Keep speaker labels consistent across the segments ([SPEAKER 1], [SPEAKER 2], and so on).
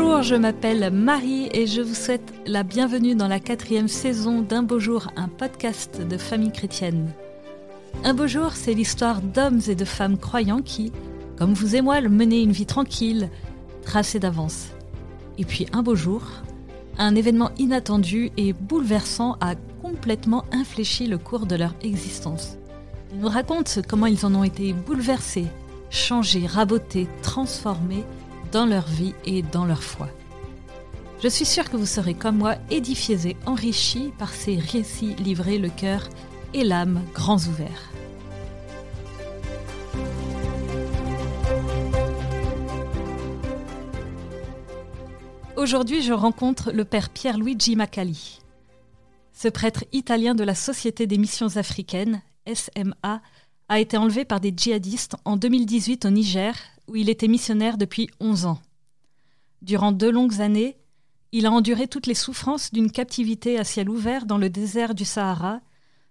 [SPEAKER 1] Bonjour, je m'appelle Marie et je vous souhaite la bienvenue dans la quatrième saison d'Un beau jour, un podcast de famille chrétienne. Un beau jour, c'est l'histoire d'hommes et de femmes croyants qui, comme vous et moi, menaient une vie tranquille, tracée d'avance. Et puis un beau jour, un événement inattendu et bouleversant a complètement infléchi le cours de leur existence. Ils nous racontent comment ils en ont été bouleversés, changés, rabotés, transformés dans leur vie et dans leur foi. Je suis sûre que vous serez comme moi édifiés et enrichis par ces récits livrés le cœur et l'âme grands ouverts. Aujourd'hui, je rencontre le père Pierre-Luigi Macali. Ce prêtre italien de la Société des missions africaines, SMA, a été enlevé par des djihadistes en 2018 au Niger, où il était missionnaire depuis 11 ans. Durant deux longues années, il a enduré toutes les souffrances d'une captivité à ciel ouvert dans le désert du Sahara,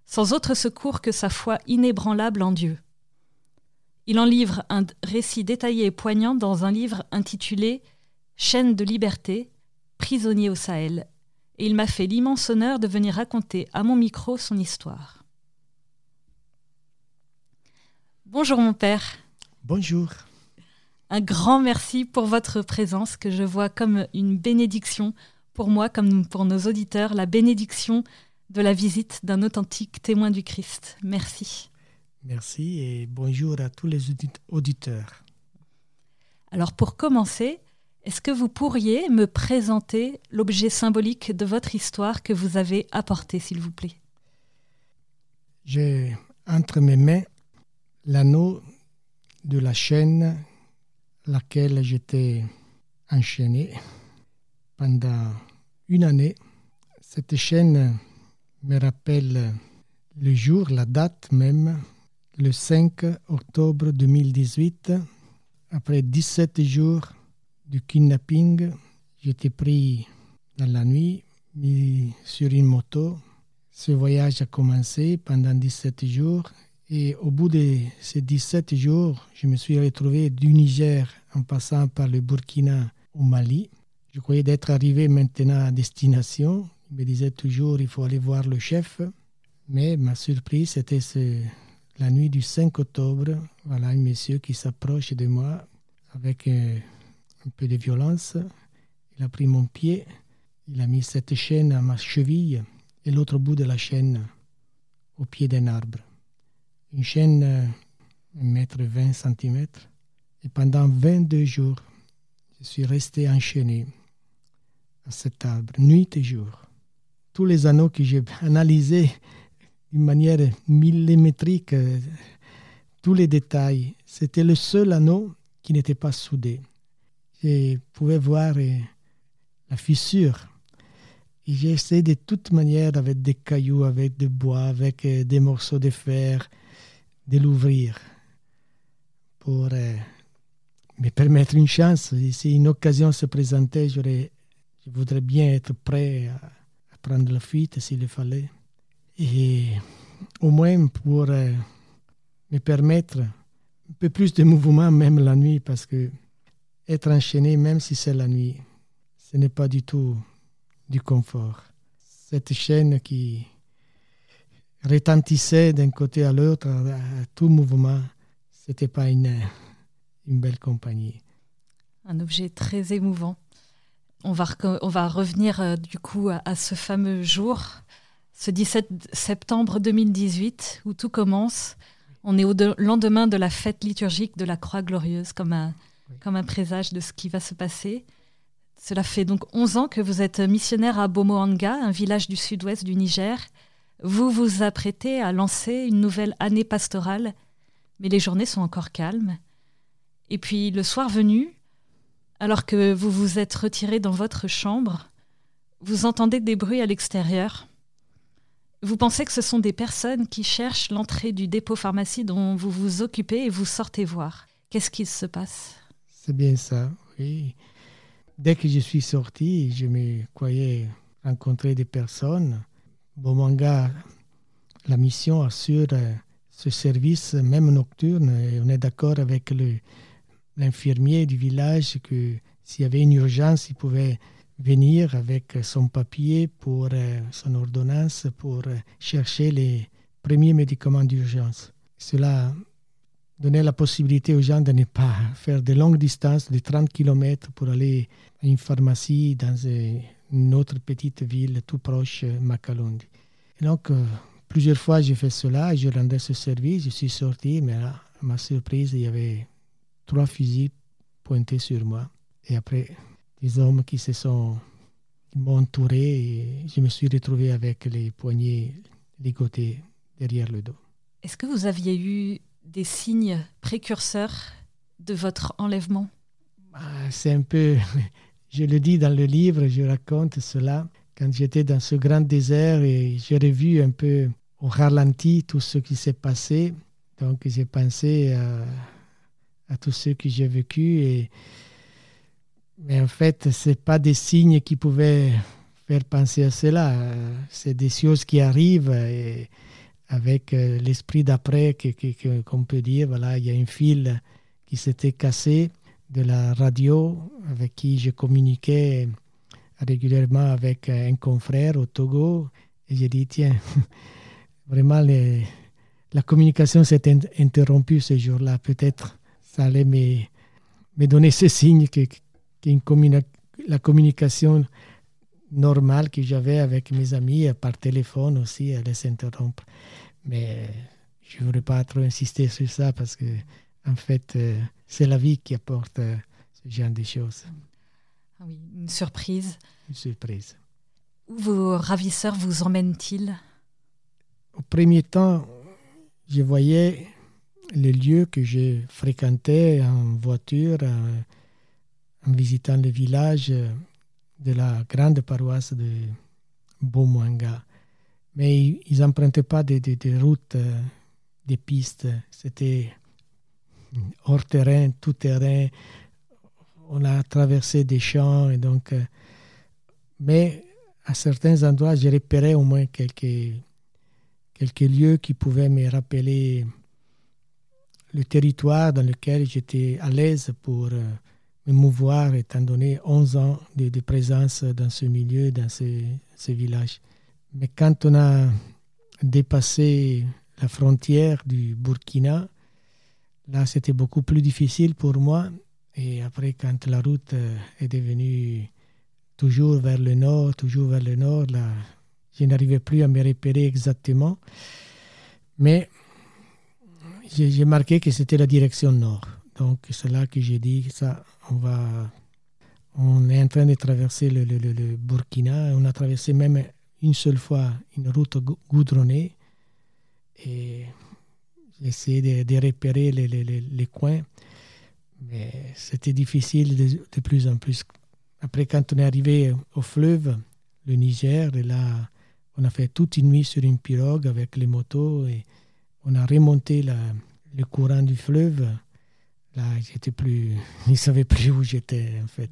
[SPEAKER 1] sans autre secours que sa foi inébranlable en Dieu. Il en livre un récit détaillé et poignant dans un livre intitulé Chaîne de liberté, prisonnier au Sahel, et il m'a fait l'immense honneur de venir raconter à mon micro son histoire. Bonjour mon père.
[SPEAKER 2] Bonjour.
[SPEAKER 1] Un grand merci pour votre présence que je vois comme une bénédiction pour moi comme pour nos auditeurs, la bénédiction de la visite d'un authentique témoin du Christ. Merci.
[SPEAKER 2] Merci et bonjour à tous les auditeurs.
[SPEAKER 1] Alors pour commencer, est-ce que vous pourriez me présenter l'objet symbolique de votre histoire que vous avez apporté, s'il vous plaît?
[SPEAKER 2] J'ai entre mes mains l'anneau de la chaîne laquelle j'étais enchaîné pendant une année. Cette chaîne me rappelle le jour, la date même, le 5 octobre 2018. Après 17 jours du kidnapping, j'étais pris dans la nuit, mis sur une moto. Ce voyage a commencé pendant 17 jours et au bout de ces 17 jours, je me suis retrouvé du Niger en passant par le Burkina au Mali. Je croyais d'être arrivé maintenant à destination. Il me disait toujours il faut aller voir le chef. Mais ma surprise, c'était la nuit du 5 octobre. Voilà un monsieur qui s'approche de moi avec euh, un peu de violence. Il a pris mon pied, il a mis cette chaîne à ma cheville et l'autre bout de la chaîne au pied d'un arbre une chaîne de 1 mètre 20 cm. Et pendant 22 jours, je suis resté enchaîné à cet arbre, nuit et jour. Tous les anneaux que j'ai analysés d'une manière millimétrique, euh, tous les détails, c'était le seul anneau qui n'était pas soudé. Je pouvais voir euh, la fissure. J'ai essayé de toute manière avec des cailloux, avec des bois, avec euh, des morceaux de fer, de l'ouvrir pour euh, me permettre une chance. si une occasion se présentait, je voudrais bien être prêt à, prendre la fuite s'il le fallait. Et au moins pour euh, me permettre un peu plus de mouvement, même la nuit, parce que être enchaîné, même si c'est la nuit, ce n'est pas du tout du confort. Cette chaîne qui, retentissait d'un côté à l'autre, à tout mouvement. C'était pas une, une belle compagnie.
[SPEAKER 1] Un objet très émouvant. On va, on va revenir euh, du coup à, ce fameux jour, ce 17 septembre 2018, où tout commence. On est au lendemain de la fête liturgique de la Croix Glorieuse, comme un, comme un présage de ce qui va se passer. Cela fait donc 11 ans que vous êtes missionnaire à Bomoanga, un village du sud-ouest du Niger, vous vous apprêtez à lancer une nouvelle année pastorale, mais les journées sont encore calmes. Et puis le soir venu, alors que vous vous êtes retiré dans votre chambre, vous entendez des bruits à l'extérieur. Vous pensez que ce sont des personnes qui cherchent l'entrée du dépôt pharmacie dont vous vous occupez et vous sortez voir. Qu'est-ce qui se passe?
[SPEAKER 2] C'est bien ça, oui. Dès que je suis sorti, je me croyais rencontrer des personnes Bomanga, la mission assure euh, ce service même nocturne et on est d'accord avec l'infirmier du village que s'il y avait une urgence, il pouvait venir avec son papier pour euh, son ordonnance pour euh, chercher les premiers médicaments d'urgence. Cela donnait la possibilité aux gens de ne pas faire de longues distances de 30 km pour aller à une pharmacie dans une autre petite ville tout proche, Makalundi. Et donc, euh, plusieurs fois, j'ai fait cela, je rendais ce service, je suis sorti, mais là, à ma surprise, il y avait trois fusils pointés sur moi. Et après, des hommes qui se sont m'ont entouré et je me suis retrouvé avec les poignets ligotés derrière le dos.
[SPEAKER 1] Est-ce que vous aviez eu des signes précurseurs de votre enlèvement?
[SPEAKER 2] Ah, C'est un peu, je le dis dans le livre, je raconte cela. Quand j'étais dans ce grand désert et j'ai revu un peu au ralenti tout ce qui s'est passé, donc j'ai pensé à, tout ce que j'ai vécu et mais en fait, ce pas des signes qui pouvaient faire penser à cela. C'est des choses qui arrivent et avec euh, l'esprit d'après qu'on peut dire, voilà, il y a un fil qui s'était cassé de la radio avec qui je communiquais régulièrement avec un confrère au Togo. Et j'ai dit, tiens, vraiment, la communication s'est interrompue ce jour-là. Peut-être ça allait me, me donner ce signe que, la communication normale que j'avais avec mes amis par téléphone aussi allait s'interrompre. Mais je ne voudrais pas trop insister sur ça parce que, en fait, euh, c'est la vie qui apporte euh, ce genre de choses.
[SPEAKER 1] Ah oui, une surprise.
[SPEAKER 2] Une surprise.
[SPEAKER 1] Où vos ravisseurs vous emmènent-ils?
[SPEAKER 2] Au premier temps, je voyais les lieux que je fréquentais en voiture, en visitant le village de la grande paroisse de Bomwanga. Mais ils n'empruntaient pas des, routes, des pistes. C'était hors terrain, tout terrain. On a traversé des champs et donc. Mais à certains endroits, j'ai repéré au moins quelques, quelques lieux qui pouvaient me rappeler le territoire dans lequel j'étais à l'aise pour me mouvoir étant donné 11 ans de, présence dans ce milieu, dans ce, village. Mais quand on a dépassé la frontière du Burkina, là c'était beaucoup plus difficile pour moi. Et après, quand la route euh, est devenue toujours vers le nord, toujours vers le nord, là, je n'arrivais plus à me repérer exactement. Mais j'ai marqué que c'était la direction nord. Donc c'est là que j'ai dit ça, on va, on est en train de traverser le, le, Burkina. On a traversé même une seule fois une route goudronnée et j'ai essayé de, repérer les, les, les, coins, mais c'était difficile de, de, plus en plus. Après, quand on est arrivé au fleuve, le Niger, et là, on a fait toute une nuit sur une pirogue avec les motos et on a remonté la, le courant du fleuve Là, j'étais plus, je ne savais plus où j'étais en fait.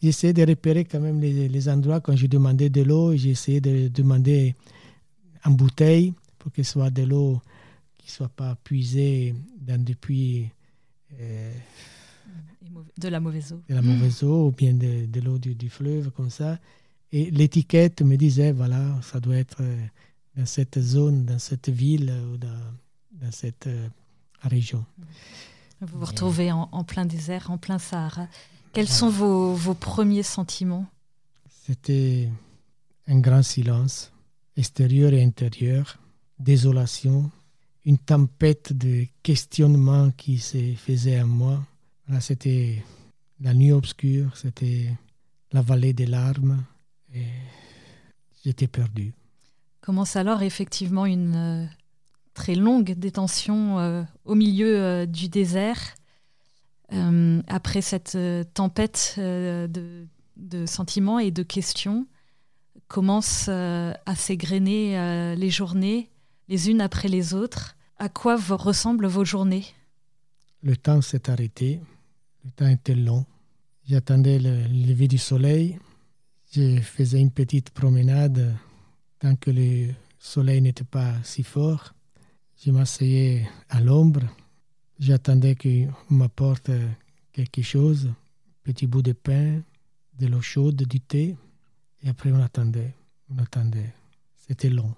[SPEAKER 2] J'essayais de repérer quand même les, endroits quand je demandais de l'eau. J'essayais de demander en bouteille pour que ce soit de l'eau qui ne soit pas puisée dans des puits.
[SPEAKER 1] Euh, de la mauvaise eau.
[SPEAKER 2] De la mauvaise eau ou bien de, de l'eau du, fleuve comme ça. Et l'étiquette me disait, voilà, ça doit être euh, dans cette zone, dans cette ville ou dans, dans cette euh, région.
[SPEAKER 1] Vous vous retrouvez en, plein désert, en plein Sahara. Quels sont vos, vos premiers sentiments?
[SPEAKER 2] C'était un grand silence, extérieur et intérieur, désolation, une tempête de questionnements qui se faisait à moi. c'était la nuit obscure, c'était la vallée des larmes, et j'étais perdu.
[SPEAKER 1] Commence alors effectivement une, euh, très longue détention euh, au milieu euh, du désert. Après cette tempête de, sentiments et de questions, commencent à s'égrener les journées, les unes après les autres. À quoi ressemblent vos journées?
[SPEAKER 2] Le temps s'est arrêté. Le temps était long. J'attendais le lever du soleil. Je faisais une petite promenade tant que le soleil n'était pas si fort. Je m'asseyais à l'ombre. J'attendais qu'on m'apporte quelque chose, petit bout de pain, de l'eau chaude, du thé. Et après, on attendait, on attendait. C'était long.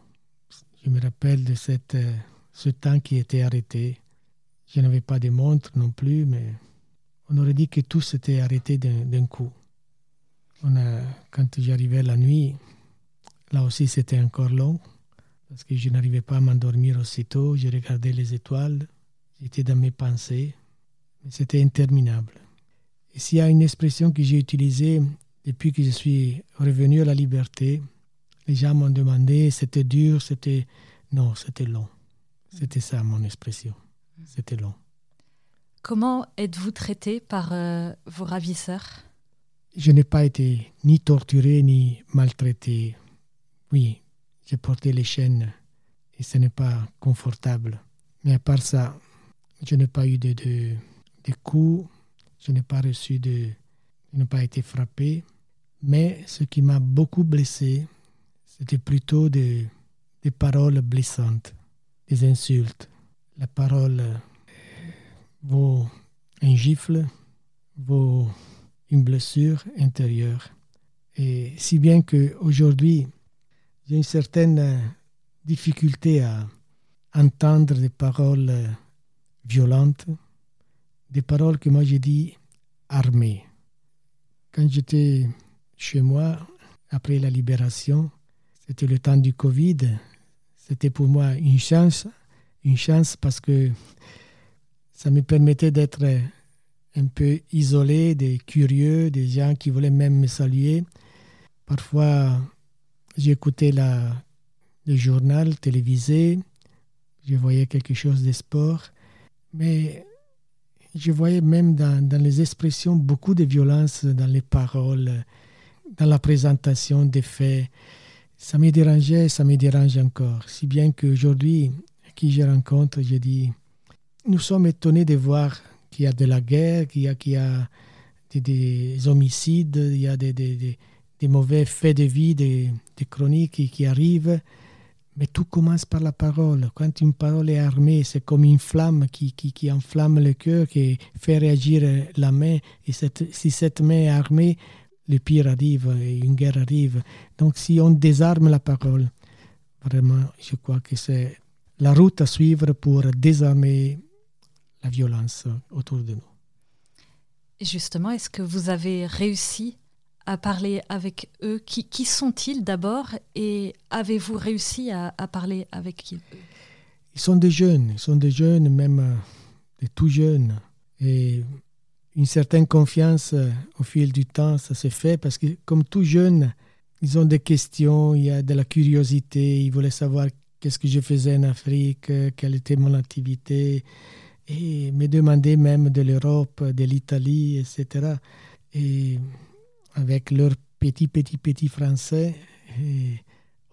[SPEAKER 2] Je me rappelle de cette, euh, ce temps qui était arrêté. Je n'avais pas de montre non plus, mais on aurait dit que tout s'était arrêté d'un coup. Quand j'arrivais la nuit, là aussi c'était encore long, parce que je n'arrivais pas à m'endormir aussitôt. Je regardais les étoiles, j'étais dans mes pensées, mais c'était interminable. Et s'il y a une expression que j'ai utilisée depuis que je suis revenu à la liberté, les gens m'ont demandé, c'était dur, c'était... Non, c'était long. C'était ça mon expression. C'était long.
[SPEAKER 1] Comment êtes-vous traité par euh, vos ravisseurs?
[SPEAKER 2] Je n'ai pas été ni torturé ni maltraité. Oui, j'ai porté les chaînes et ce n'est pas confortable. Mais à part ça, je n'ai pas eu de, de, de coups, je n'ai pas reçu de... Je n'ai pas été frappé. Mais ce qui m'a beaucoup blessé, c'était plutôt des, des paroles blessantes, des insultes. La parole vaut un gifle, vaut une blessure intérieure. Et si bien qu'aujourd'hui, j'ai une certaine difficulté à entendre des paroles violentes, des paroles que moi j'ai dit armées. Quand j'étais chez moi, après la libération, c'était le temps du Covid, c'était pour moi une chance, une chance parce que ça me permettait d'être un peu isolé des curieux, des gens qui voulaient même me saluer. Parfois, j'écoutais le journal télévisé, je voyais quelque chose de sport, mais je voyais même dans, les expressions beaucoup de violence dans les paroles, dans la présentation des faits. Ça me dérangeait, ça me dérange encore. Si bien qu'aujourd'hui, qui je rencontre, je dis, nous sommes étonnés de voir qu'il y a de la guerre, qu'il y a, qu'il y a des, homicides, il y a des, des, des, mauvais faits de vie, des, chroniques qui, qui, arrivent. Mais tout commence par la parole. Quand une parole est armée, c'est comme une flamme qui, qui, qui, enflamme le cœur, qui fait réagir la main. Et cette, si cette main est armée, le pire arrive et une guerre arrive. Donc si on désarme la parole, vraiment, je crois que c'est la route à suivre pour désarmer la violence autour de nous.
[SPEAKER 1] justement, est-ce que vous avez réussi à parler avec eux? Qui, qui sont-ils d'abord? Et avez-vous réussi à, parler avec eux
[SPEAKER 2] Ils sont des jeunes, ils sont des jeunes, même euh, des tout jeunes. Et une certaine confiance euh, au fil du temps, ça s'est fait parce que comme tout jeune, ils ont des questions, il y a de la curiosité, ils voulaient savoir qu'est-ce que je faisais en Afrique, euh, quelle était mon activité, et me demander même de l'Europe, de l'Italie, etc. Et avec leur petit, petit, petit français,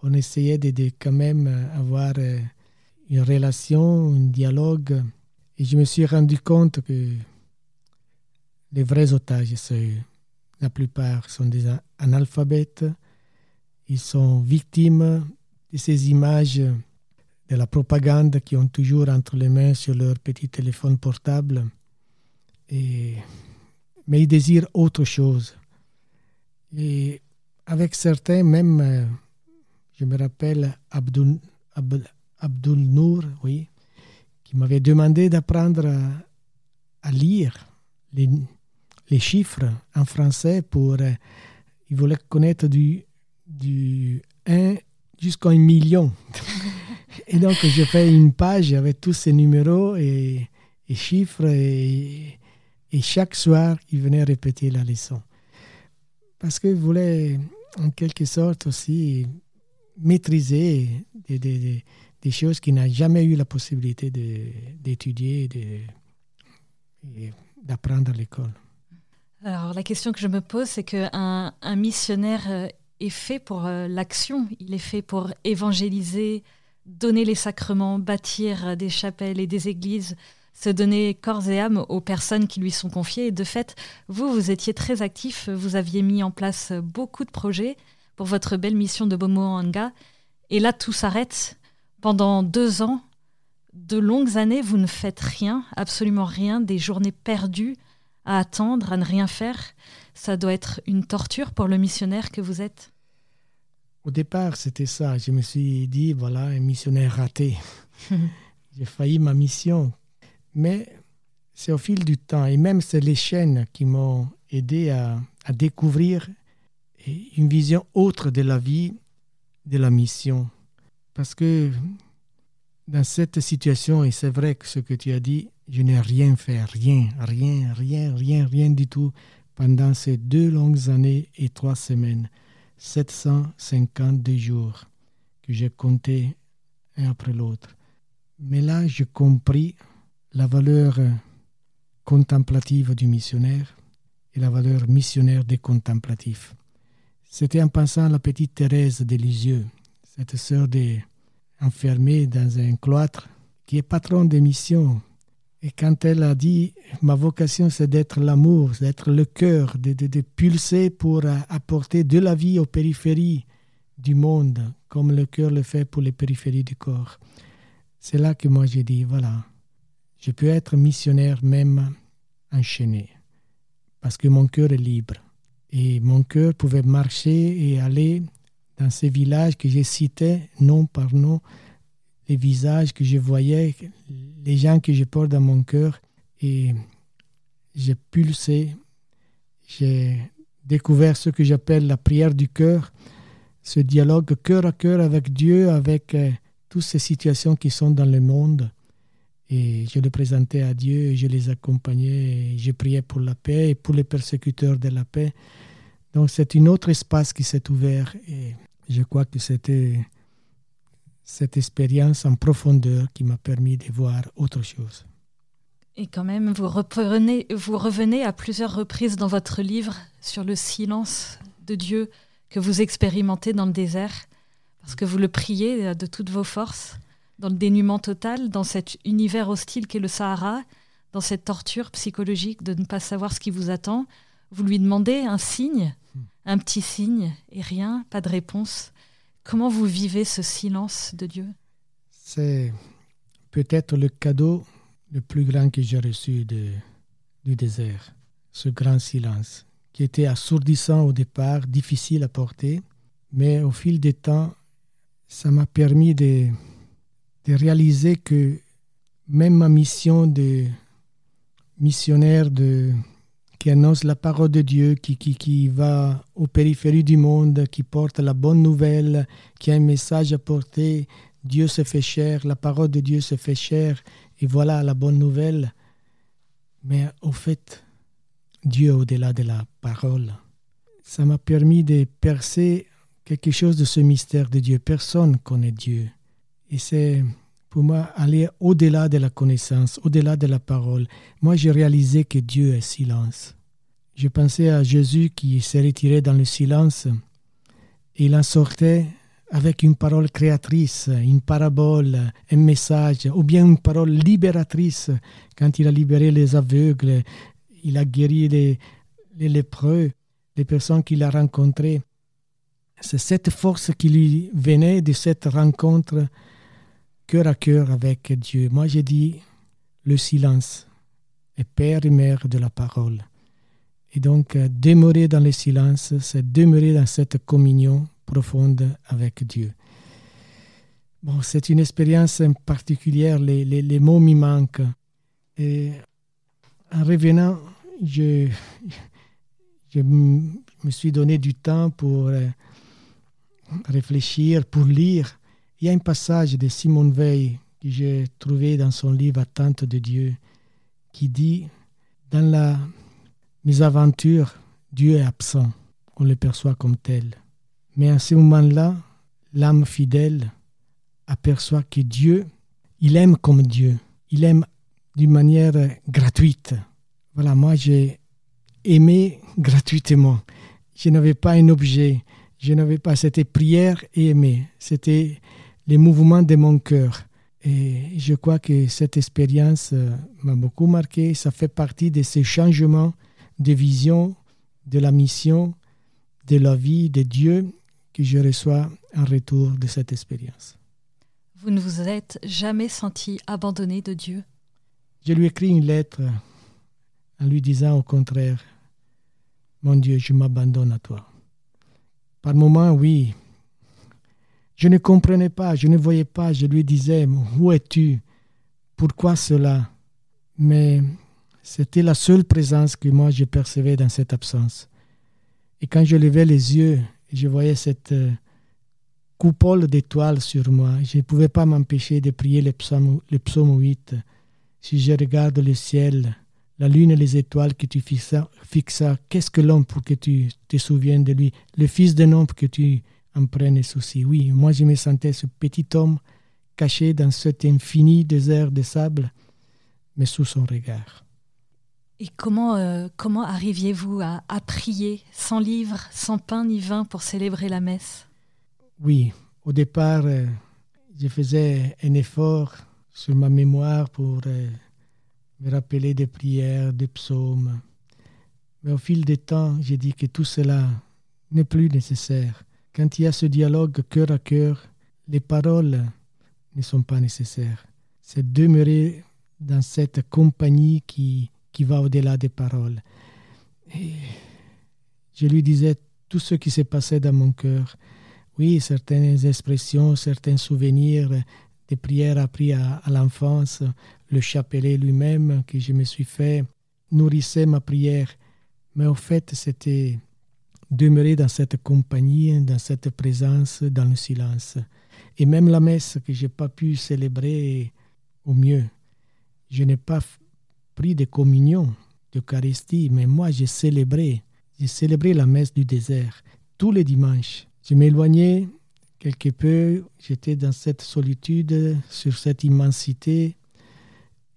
[SPEAKER 2] on essayait de, de, quand même avoir euh, une relation, un dialogue. Et je me suis rendu compte que les vrais otages, la plupart sont des analphabètes. Ils sont victimes de ces images de la propagande qui ont toujours entre les mains sur leur petit téléphone portable. Mais ils désirent autre chose. Et avec certains, même, euh, je me rappelle Abdul, Abdul Nour, oui, qui m'avait demandé d'apprendre à, lire les, les, chiffres en français pour. Euh, il voulait connaître du, du 1 jusqu'à un million. Et donc, j'ai fait une page avec tous ces numéros et, chiffres. Et, chaque soir, il venait répéter la leçon. Parce qu'il voulait, en quelque sorte, aussi maîtriser des, des, des choses qu'il n'a jamais eu la possibilité d'étudier et d'apprendre à l'école.
[SPEAKER 1] Alors, la question que je me pose, c'est qu'un un missionnaire euh, est fait pour euh, l'action, il est fait pour évangéliser, donner les sacrements, bâtir des chapelles et des églises, se donner corps et âme aux personnes qui lui sont confiées. Et de fait, vous, vous étiez très actif, vous aviez mis en place beaucoup de projets pour votre belle mission de Bomoanga. Et là, tout s'arrête. Pendant deux ans, de longues années, vous ne faites rien, absolument rien, des journées perdues à attendre, à ne rien faire. Ça doit être une torture pour le missionnaire que vous êtes.
[SPEAKER 2] Au départ, c'était ça. Je me suis dit, voilà, un missionnaire raté. J'ai failli ma mission. Mais c'est au fil du temps, et même c'est les chaînes qui m'ont aidé à, à découvrir une vision autre de la vie, de la mission. Parce que dans cette situation, et c'est vrai que ce que tu as dit, je n'ai rien fait, rien, rien, rien, rien, rien du tout pendant ces deux longues années et trois semaines, 752 jours que j'ai compté un après l'autre. Mais là, j'ai compris la valeur contemplative du missionnaire et la valeur missionnaire des contemplatifs. C'était en pensant à la petite Thérèse de Lisieux, cette sœur enfermée dans un cloître, qui est patronne des missions. Et quand elle a dit Ma vocation, c'est d'être l'amour, d'être le cœur, de, de, pulser pour apporter de la vie aux périphéries du monde, comme le cœur le fait pour les périphéries du corps. C'est là que moi j'ai dit Voilà, je peux être missionnaire même enchaîné, parce que mon cœur est libre. Et mon cœur pouvait marcher et aller dans ces villages que j'ai cités, nom par nom, les visages que je voyais, les gens que je porte dans mon cœur. Et j'ai pulsé, j'ai découvert ce que j'appelle la prière du cœur, ce dialogue cœur à cœur avec Dieu, avec euh, toutes ces situations qui sont dans le monde. Et je le présentais à Dieu, je les accompagnais, je priais pour la paix et pour les persécuteurs de la paix. Donc c'est un autre espace qui s'est ouvert et je crois que c'était cette expérience en profondeur qui m'a permis de voir autre chose.
[SPEAKER 1] Et quand même, vous, reprenez, vous revenez à plusieurs reprises dans votre livre sur le silence de Dieu que vous expérimentez dans le désert, parce que vous le priez de toutes vos forces, dans le dénuement total, dans cet univers hostile qu'est le Sahara, dans cette torture psychologique de ne pas savoir ce qui vous attend. Vous lui demandez un signe, un petit signe et rien, pas de réponse. Comment vous vivez ce silence de Dieu?
[SPEAKER 2] C'est peut-être le cadeau le plus grand que j'ai reçu de, du désert, ce grand silence, qui était assourdissant au départ, difficile à porter, mais au fil des temps, ça m'a permis de, de réaliser que même ma mission de missionnaire de qui annonce la parole de Dieu, qui, qui, qui va aux périphéries du monde, qui porte la bonne nouvelle, qui a un message à porter. Dieu se fait cher, la parole de Dieu se fait cher, et voilà la bonne nouvelle. Mais au fait, Dieu au-delà de la parole, ça m'a permis de percer quelque chose de ce mystère de Dieu. Personne connaît Dieu. Et c'est pour moi aller au-delà de la connaissance, au-delà de la parole. Moi, j'ai réalisé que Dieu est silence. Je pensais à Jésus qui s'est retiré dans le silence et il en sortait avec une parole créatrice, une parabole, un message, ou bien une parole libératrice quand il a libéré les aveugles, il a guéri les, les lépreux, les personnes qu'il a rencontrées. C'est cette force qui lui venait de cette rencontre cœur à cœur avec Dieu. Moi, j'ai dit le silence est père et mère de la parole. Et donc, euh, demeurer dans le silence, c'est demeurer dans cette communion profonde avec Dieu. Bon, c'est une expérience particulière, les, mots m'y manquent. Et en revenant, je, je me suis donné du temps pour euh, réfléchir, pour lire. Il y a un passage de Simone Veil que j'ai trouvé dans son livre Attente de Dieu qui dit Dans la aventure, Dieu est absent, on le perçoit comme tel. Mais à ce moment-là, l'âme fidèle aperçoit que Dieu, il aime comme Dieu, il aime d'une manière gratuite. Voilà, moi j'ai aimé gratuitement. Je n'avais pas un objet, je n'avais pas, c'était prière et aimer, c'était les mouvements de mon cœur. Et je crois que cette expérience euh, m'a beaucoup marqué. Ça fait partie de ces changements de vision de la mission, de la vie de Dieu que je reçois en retour de cette expérience.
[SPEAKER 1] Vous ne vous êtes jamais senti abandonné de Dieu?
[SPEAKER 2] Je lui écris une lettre en lui disant au contraire, mon Dieu, je m'abandonne à toi. Par moments, oui, je ne comprenais pas, je ne voyais pas, je lui disais, où es-tu? Pourquoi cela? Mais c'était la seule présence que moi je percevais dans cette absence. Et quand je levais les yeux, je voyais cette euh, coupole d'étoiles sur moi. Je ne pouvais pas m'empêcher de prier le psaume, le psaume 8. Si je regarde le ciel, la lune et les étoiles que tu fixas qu'est-ce que l'homme pour que tu te souviennes de lui? Le fils d'un homme que tu en prennes souci. Oui, moi je me sentais ce petit homme caché dans cet infini désert de sable, mais sous son regard.
[SPEAKER 1] Et comment, euh, comment arriviez-vous à, à prier sans livre, sans pain ni vin pour célébrer la messe?
[SPEAKER 2] Oui, au départ, euh, je faisais un effort sur ma mémoire pour euh, me rappeler des prières, des psaumes. Mais au fil des temps, j'ai dit que tout cela n'est plus nécessaire. Quand il y a ce dialogue cœur à cœur, les paroles ne sont pas nécessaires. C'est demeurer dans cette compagnie qui, qui va au-delà des paroles. Je lui disais tout ce qui s'est passé dans mon cœur. Oui, certaines expressions, certains souvenirs des prières apprises à, à l'enfance, le chapelet lui-même que je me suis fait nourrissait ma prière. Mais au fait, c'était demeurer dans cette compagnie, dans cette présence, dans le silence. Et même la messe que je n'ai pas pu célébrer au mieux. Je n'ai pas pris de communion, d'Eucharistie, mais moi j'ai célébré. J'ai célébré la messe du désert tous les dimanches. Je m'éloignais quelque peu, j'étais dans cette solitude, sur cette immensité.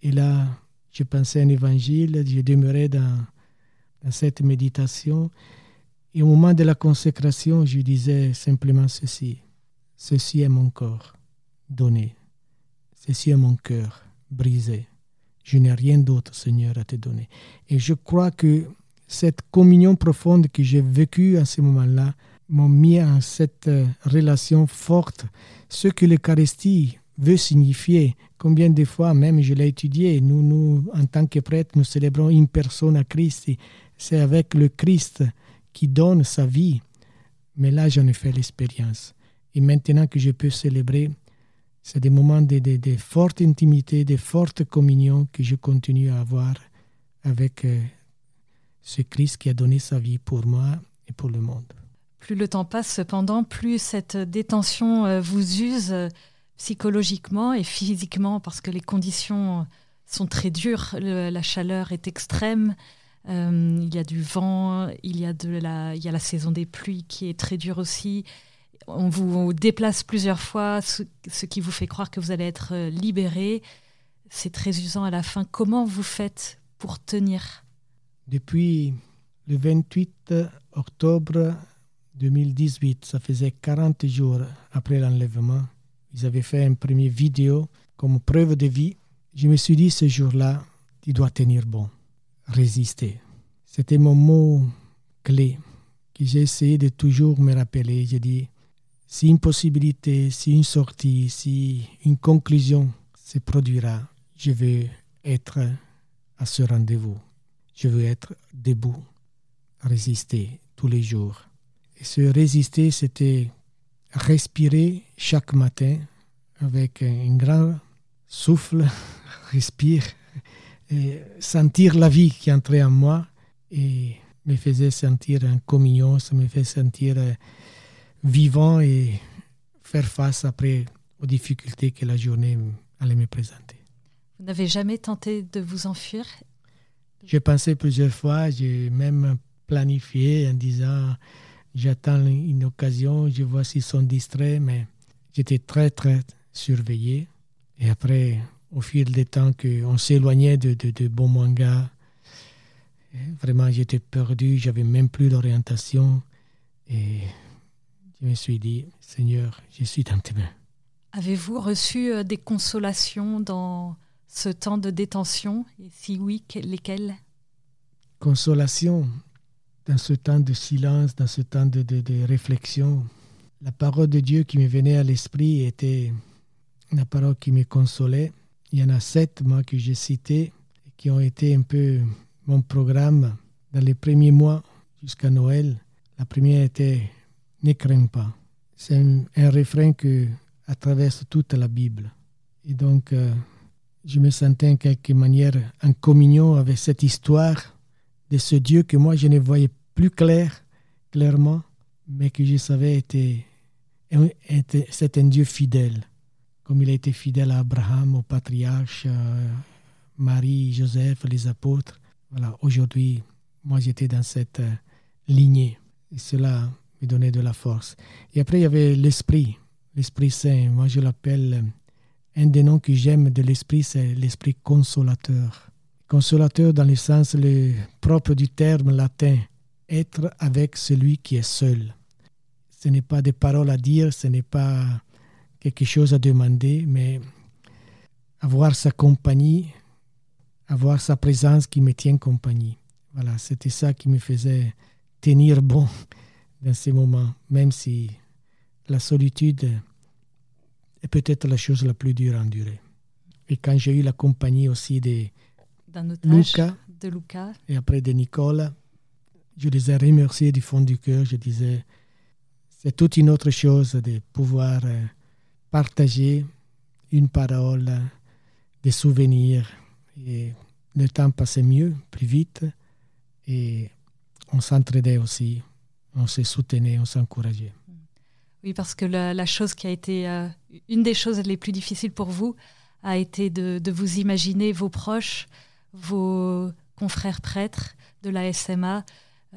[SPEAKER 2] Et là, je pensais à un évangile, je demeurais dans cette méditation. Et au moment de la consécration, je disais simplement ceci. Ceci est mon corps donné. Ceci est mon cœur brisé. Je n'ai rien d'autre, Seigneur, à te donner. Et je crois que cette communion profonde que j'ai vécue à ce moment-là m'a mis en cette euh, relation forte. Ce que l'Eucharistie veut signifier, combien de fois même je l'ai étudié, nous, nous, en tant que prêtres, nous célébrons une personne à Christ. C'est avec le Christ qui donne sa vie. Mais là, j'en ai fait l'expérience. Et maintenant que je peux célébrer, c'est des moments de, forte intimité, de forte communion que je continue à avoir avec euh, ce Christ qui a donné sa vie pour moi et pour le monde.
[SPEAKER 1] Plus le temps passe, cependant, plus cette détention euh, vous use euh, psychologiquement et physiquement parce que les conditions sont très dures. La chaleur est extrême. Euh, il y a du vent, il y a, de la, saison des pluies qui est très dure aussi. On vous déplace plusieurs fois, ce, ce qui vous fait croire que vous allez être euh, libéré. C'est très usant à la fin. Comment vous faites pour tenir?
[SPEAKER 2] Depuis le 28 octobre 2018, ça faisait 40 jours après l'enlèvement, ils avaient fait une première vidéo comme preuve de vie. Je me suis dit ce jour-là, tu dois tenir bon résister. C'était mon mot clé que j'ai essayé de toujours me rappeler. J'ai dit, si une possibilité, si une sortie, si une conclusion se produira, je veux être à ce rendez-vous. Je veux être debout, résister tous les jours. Et ce résister, c'était respirer chaque matin avec un grand souffle, respire, et sentir la vie qui entrait en moi et me faisait sentir en communion, ça me fait sentir vivant et faire face après aux difficultés que la journée allait me présenter.
[SPEAKER 1] Vous n'avez jamais tenté de vous enfuir?
[SPEAKER 2] J'ai pensé plusieurs fois, j'ai même planifié en disant j'attends une occasion, je vois s'ils sont distraits, mais j'étais très très surveillé. Et après, au fil des temps qu'on s'éloignait de, de, de bons mangas. Vraiment, j'étais perdu, j'avais même plus d'orientation. Et je me suis dit, Seigneur, je suis dans tes mains.
[SPEAKER 1] Avez-vous reçu euh, des consolations dans ce temps de détention? Et si oui, lesquelles?
[SPEAKER 2] Consolation dans ce temps de silence, dans ce temps de, de, de réflexion. La parole de Dieu qui me venait à l'esprit était la parole qui me consolait. Il y en a sept, moi, que j'ai cités, qui ont été un peu mon programme dans les premiers mois jusqu'à Noël. La première était Ne crains pas. C'est un, refrain que à travers toute la Bible. Et donc, euh, je me sentais en quelque manière en communion avec cette histoire de ce Dieu que moi je ne voyais plus clair, clairement, mais que je savais était, était c'est un Dieu fidèle, comme il a été fidèle à Abraham, au patriarche, euh, Marie, Joseph, les apôtres. Voilà, aujourd'hui, moi j'étais dans cette euh, lignée et cela me donnait de la force. Et après, il y avait l'Esprit, l'Esprit Saint. Moi, je l'appelle, un des noms que j'aime de l'Esprit, c'est l'Esprit consolateur. Consolateur dans le sens le propre du terme latin, être avec celui qui est seul. Ce n'est pas des paroles à dire, ce n'est pas quelque chose à demander, mais avoir sa compagnie, avoir sa présence qui me tient compagnie. Voilà, c'était ça qui me faisait tenir bon dans ces moments, même si la solitude est peut-être la chose la plus dure à endurer. Et quand j'ai eu la compagnie aussi de Luca,
[SPEAKER 1] de Luca
[SPEAKER 2] et après de Nicolas, je les ai remerciés du fond du cœur. Je disais, c'est toute une autre chose de pouvoir euh, partager une parole, des souvenirs. Et le temps passait mieux, plus vite. Et on s'entraidait aussi, on se soutenait, on s'encourageait.
[SPEAKER 1] Oui, parce que la, chose qui a été euh, une des choses les plus difficiles pour vous a été de, vous imaginer vos proches, vos confrères prêtres de la SMA,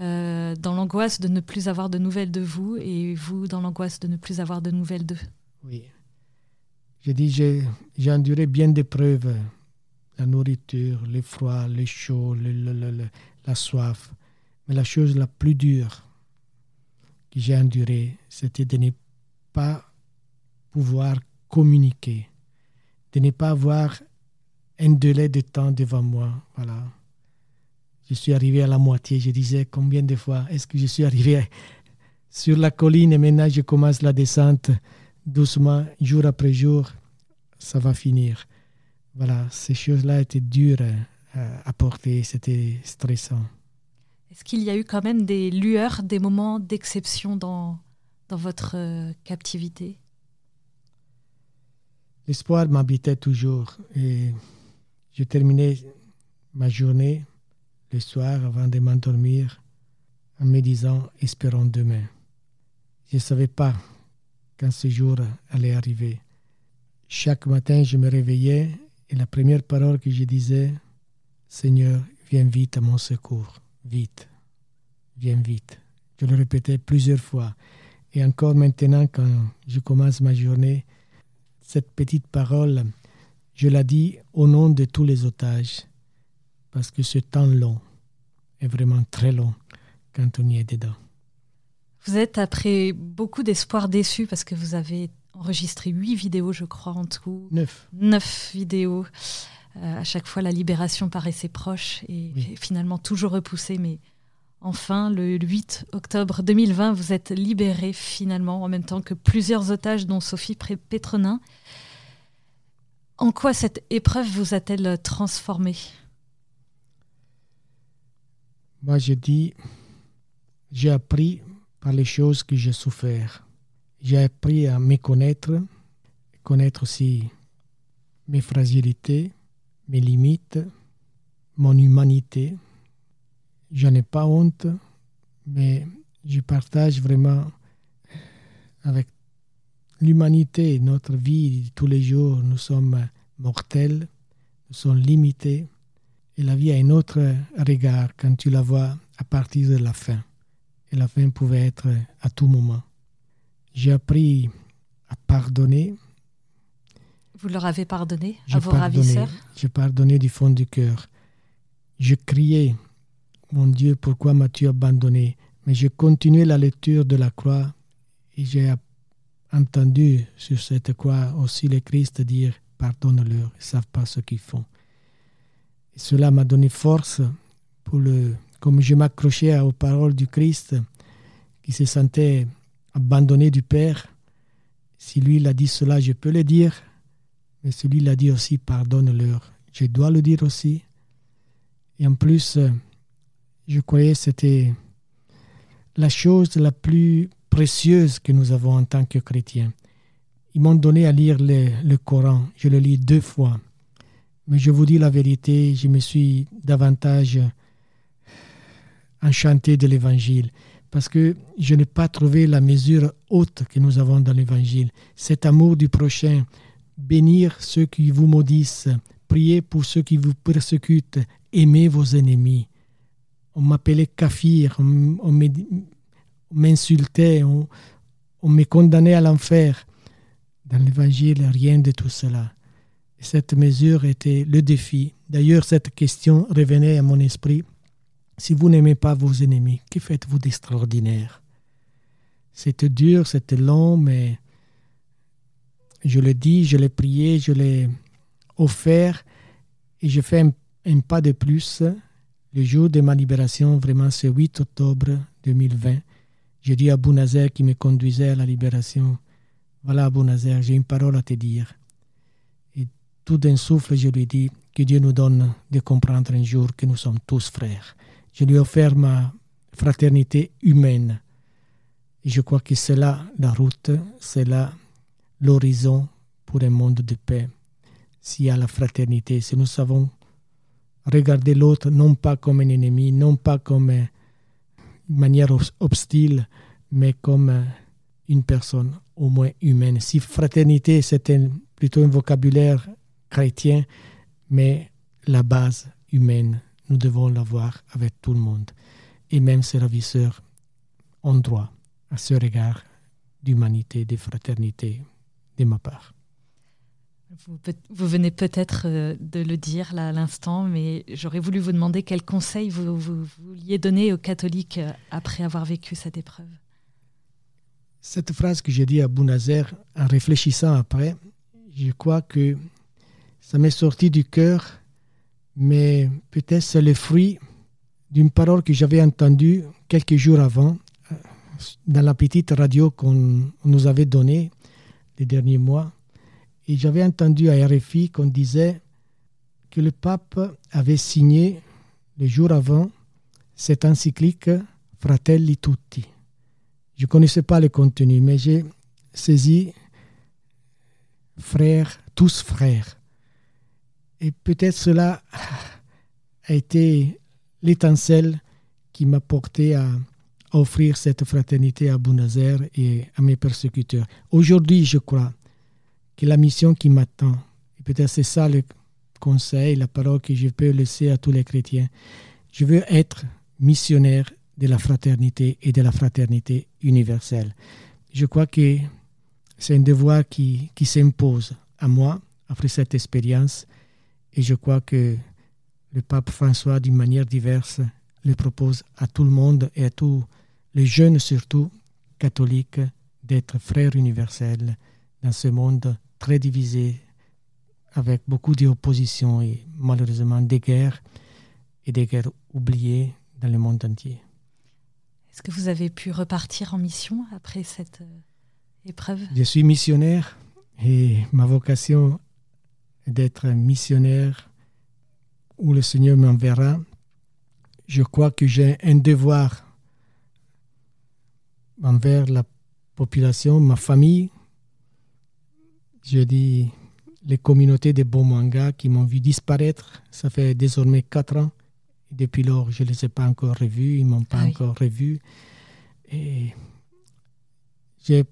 [SPEAKER 1] euh, dans l'angoisse de ne plus avoir de nouvelles de vous et vous dans l'angoisse de ne plus avoir de nouvelles d'eux.
[SPEAKER 2] Oui. J'ai dit, j'ai enduré bien d'épreuves, la nourriture, le froid, le chaud, la soif. Mais la chose la plus dure que j'ai endurée, c'était de ne pas pouvoir communiquer, de ne pas avoir un délai de temps devant moi. Voilà. Je suis arrivé à la moitié. Je disais combien de fois est-ce que je suis arrivé sur la colline et maintenant je commence la descente? Doucement, jour après jour. Ça va finir. Voilà, ces choses-là étaient dures à porter, c'était stressant.
[SPEAKER 1] Est-ce qu'il y a eu quand même des lueurs, des moments d'exception dans, dans votre euh, captivité?
[SPEAKER 2] L'espoir m'habitait toujours et je terminais ma journée le soir avant de m'endormir en me disant espérons demain. Je ne savais pas quand ce jour allait arriver. Chaque matin, je me réveillais et la première parole que je disais, Seigneur, viens vite à mon secours vite, viens vite. Je le répétais plusieurs fois. Et encore maintenant, quand je commence ma journée, cette petite parole, je la dis au nom de tous les otages, parce que ce temps long est vraiment très long quand on y est dedans.
[SPEAKER 1] Vous êtes après beaucoup d'espoir déçu parce que vous avez enregistré huit vidéos, je crois, en tout.
[SPEAKER 2] Neuf.
[SPEAKER 1] Neuf vidéos. Euh, à chaque fois, la libération paraissait proche et, finalement toujours repoussée. Mais enfin, le 8 octobre 2020, vous êtes libéré finalement, en même temps que plusieurs otages, dont Sophie Pétronin. En quoi cette épreuve vous a-t-elle transformé
[SPEAKER 2] Moi, je dis, j'ai appris par les choses que j'ai souffert. J'ai appris à me connaître, connaître aussi mes fragilités, mes limites, mon humanité. Je n'ai pas honte, mais je partage vraiment avec l'humanité, notre vie de tous les jours. Nous sommes mortels, nous sommes limités, et la vie a un autre regard quand tu la vois à partir de la fin. Et la fin pouvait être à tout moment. J'ai appris à pardonner,
[SPEAKER 1] vous leur avez pardonné à vos ravisseurs
[SPEAKER 2] J'ai pardonné du fond du cœur. Je criais, mon Dieu, pourquoi m'as-tu abandonné? Mais j'ai continué la lecture de la croix et j'ai entendu sur cette croix aussi le Christ dire, pardonne-leur, ils ne savent pas ce qu'ils font. Et cela m'a donné force pour le, comme je m'accrochais aux paroles du Christ qui se sentait abandonné du Père. Si lui l'a dit cela, je peux le dire. Mais celui l'a dit aussi, pardonne-leur. Je dois le dire aussi. Et en plus, je croyais que c'était la chose la plus précieuse que nous avons en tant que chrétiens. Ils m'ont donné à lire le, Coran. Je le lis deux fois. Mais je vous dis la vérité, je me suis davantage enchanté de l'Évangile parce que je n'ai pas trouvé la mesure haute que nous avons dans l'Évangile. Cet amour du prochain, bénir ceux qui vous maudissent, prier pour ceux qui vous persécutent, aimer vos ennemis. On m'appelait kafir, on, m'insultait, on, on me condamnait à l'enfer. Dans l'Évangile, rien de tout cela. cette mesure était le défi. D'ailleurs, cette question revenait à mon esprit. Si vous n'aimez pas vos ennemis, que faites-vous d'extraordinaire? C'était dur, c'était long, mais je le dis, je l'ai prié, je l'ai offert et je fais un, pas de plus. Le jour de ma libération, vraiment, c'est 8 octobre 2020. J'ai dit à Bounazer qui me conduisait à la libération, voilà, Abou Nazer, j'ai une parole à te dire. Et tout d'un souffle, je lui dis que Dieu nous donne de comprendre un jour que nous sommes tous frères. Je lui offre ma fraternité humaine. Et je crois que c'est là la route, c'est là l'horizon pour un monde de paix. S'il y a la fraternité, si nous savons regarder l'autre non pas comme un ennemi, non pas comme une manière hostile, mais comme une personne au moins humaine. Si fraternité, c'est plutôt un vocabulaire chrétien, mais la base humaine, nous devons l'avoir avec tout le monde. Et même ses ravisseurs ont droit à ce regard d'humanité, de fraternité de ma part.
[SPEAKER 1] Vous, venez peut-être euh, de le dire là à l'instant, mais j'aurais voulu vous demander quel conseil vous, vous, vouliez donner aux catholiques euh, après avoir vécu cette épreuve.
[SPEAKER 2] Cette phrase que j'ai dit à Bounazer, en réfléchissant après, je crois que ça m'est sorti du cœur, mais peut-être c'est le fruit d'une parole que j'avais entendue quelques jours avant euh, dans la petite radio qu'on nous avait donnée les derniers mois. Et j'avais entendu à RFI qu'on disait que le pape avait signé le jour avant cette encyclique Fratelli Tutti je ne connaissais pas le contenu, mais j'ai saisi frères, tous frères. Et peut-être cela a été l'étincelle qui m'a porté à offrir cette fraternité à Bounazer et à mes persécuteurs. Aujourd'hui, je crois que la mission qui m'attend, et peut-être c'est ça le conseil, la parole que je peux laisser à tous les chrétiens, je veux être missionnaire de la fraternité et de la fraternité universelle. Je crois que c'est un devoir qui s'impose à moi après cette expérience et je crois que le pape François, d'une manière diverse, le propose à tout le monde et à tous les jeunes surtout catholiques d'être frères universels dans ce monde très divisé avec beaucoup d'opposition et malheureusement des guerres et des guerres oubliées dans le monde entier.
[SPEAKER 1] Est-ce que vous avez pu repartir en mission après cette euh, épreuve?
[SPEAKER 2] Je suis missionnaire et ma vocation est d'être missionnaire où le Seigneur m'enverra. Je crois que j'ai un devoir envers la population, ma famille. Je dis les communautés de Bomanga qui m'ont vu disparaître. Ça fait désormais quatre ans. Depuis lors, je ne les ai pas encore revus, ils ne m'ont pas ah encore revu. Et je,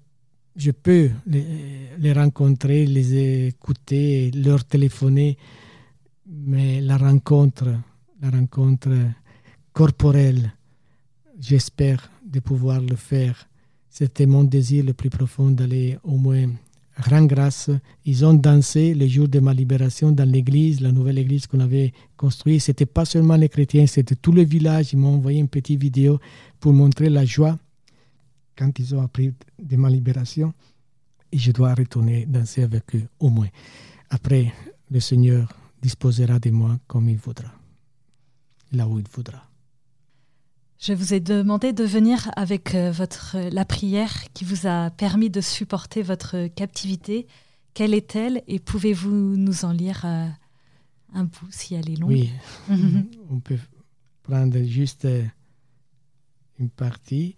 [SPEAKER 2] je peux les, rencontrer, les écouter, leur téléphoner, mais la rencontre, la rencontre corporelle, j'espère de pouvoir le faire. C'était mon désir le plus profond d'aller au moins Grand grâce, ils ont dansé le jour de ma libération dans l'église, la nouvelle église qu'on avait construite. C'était pas seulement les chrétiens, c'était tout le village. Ils m'ont envoyé une petite vidéo pour montrer la joie quand ils ont appris de ma libération. Et je dois retourner danser avec eux au moins. Après, le Seigneur disposera de moi comme il voudra, là où il voudra.
[SPEAKER 1] Je vous ai demandé de venir avec euh, votre, la prière qui vous a permis de supporter votre captivité. Quelle est-elle et pouvez-vous nous en lire euh, un bout si elle est longue?
[SPEAKER 2] Oui, on peut prendre juste une partie.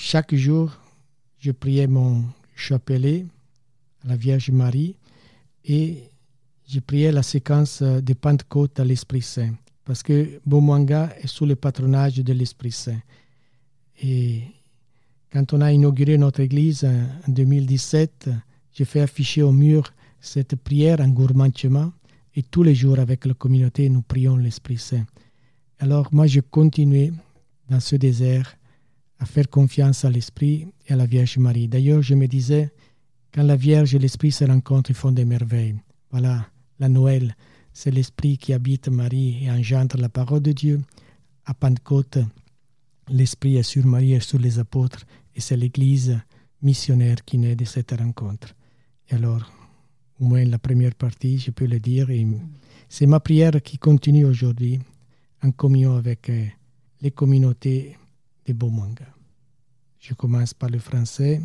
[SPEAKER 2] Chaque jour, je priais mon chapelet à la Vierge Marie et je priais la séquence de Pentecôte à l'Esprit Saint parce que Bomwanga est sous le patronage de l'Esprit Saint. Et quand on a inauguré notre église en 2017, j'ai fait afficher au mur cette prière en gourmandement et tous les jours avec la communauté, nous prions l'Esprit Saint. Alors moi, je continuais dans ce désert à faire confiance à l'Esprit et à la Vierge Marie. D'ailleurs, je me disais, quand la Vierge et l'Esprit se rencontrent, ils font des merveilles. Voilà, la Noël, c'est l'Esprit qui habite Marie et engendre la parole de Dieu. À Pentecôte, l'Esprit est sur Marie et sur les apôtres, et c'est l'Église missionnaire qui naît de cette rencontre. Et alors, au moins la première partie, je peux le dire, et c'est ma prière qui continue aujourd'hui en communion avec euh, les communautés Je commence par le français.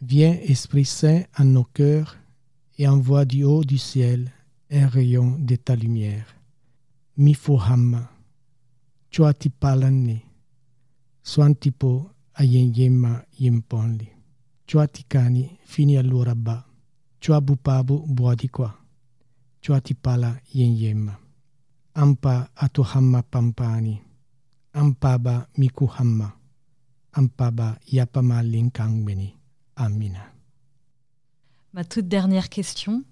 [SPEAKER 2] Viens, Esprit Saint, en nos cœurs et envoie du haut du ciel un rayon de ta lumière. Mifuhamma, palani, swantipo ayenyema yimponli, chuatikani fini allurabba, chuabupabu buadikwa, chuatipala yenyema. Ampa atuhamma pampani, ampaba mikuhamma, ampaba yapama linkangmeni. Amina.
[SPEAKER 1] Ma toute dernière question.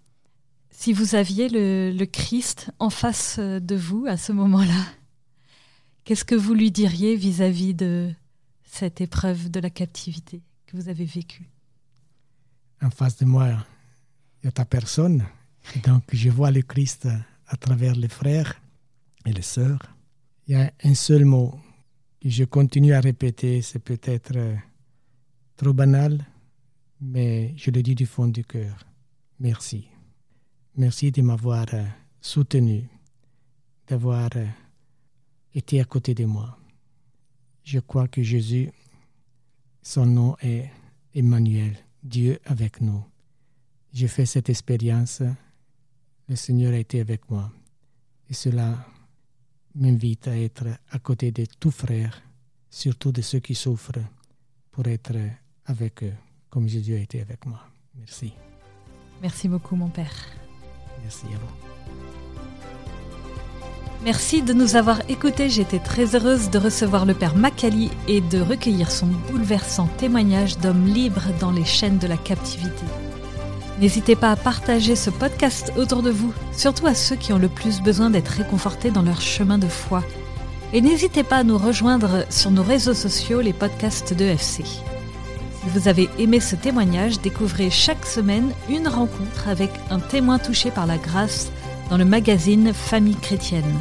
[SPEAKER 1] Si vous aviez le, Christ en face de vous à ce moment-là, qu'est-ce que vous lui diriez vis-à-vis de cette épreuve de la captivité que vous avez vécue?
[SPEAKER 2] En face de moi, il y a ta personne. donc, je vois le Christ à travers les frères et les sœurs. Il y a un seul mot que je continue à répéter, c'est peut-être euh, trop banal, mais je le dis du fond du cœur. Merci. Merci de m'avoir euh, soutenu, d'avoir euh, été à côté de moi. Je crois que Jésus, son nom est Emmanuel, Dieu avec nous. J'ai fait cette expérience, le Seigneur a été avec moi. Et cela m'invite à être à côté de tous frères, surtout de ceux qui souffrent, pour être avec eux, comme Jésus a été avec moi. Merci.
[SPEAKER 1] Merci beaucoup, mon Père.
[SPEAKER 2] Merci à vous.
[SPEAKER 1] Merci de nous avoir écoutés. J'étais très heureuse de recevoir le Père Macali et de recueillir son bouleversant témoignage d'homme libre dans les chaînes de la captivité. N'hésitez pas à partager ce podcast autour de vous, surtout à ceux qui ont le plus besoin d'être réconfortés dans leur chemin de foi. Et n'hésitez pas à nous rejoindre sur nos réseaux sociaux, les podcasts de FC. Si vous avez aimé ce témoignage, découvrez chaque semaine une rencontre avec un témoin touché par la grâce dans le magazine Famille chrétienne.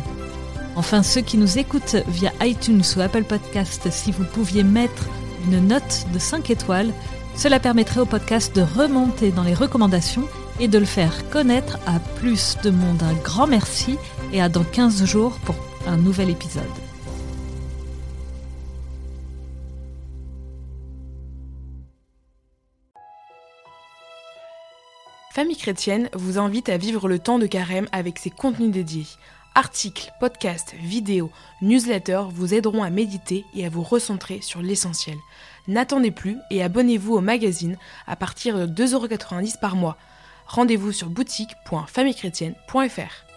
[SPEAKER 1] Enfin, ceux qui nous écoutent via iTunes ou Apple Podcast, si vous pouviez mettre une note de 5 étoiles, cela permettrait au podcast de remonter dans les recommandations et de le faire connaître à plus de monde. Un grand merci et à dans 15 jours pour un nouvel épisode.
[SPEAKER 3] Famille chrétienne vous invite à vivre le temps de carême avec ses contenus dédiés. Articles, podcasts, vidéos, newsletters vous aideront à méditer et à vous recentrer sur l'essentiel. N'attendez plus et abonnez-vous au magazine à partir de 2,90€ par mois. Rendez-vous sur boutique.famillechrétienne.fr.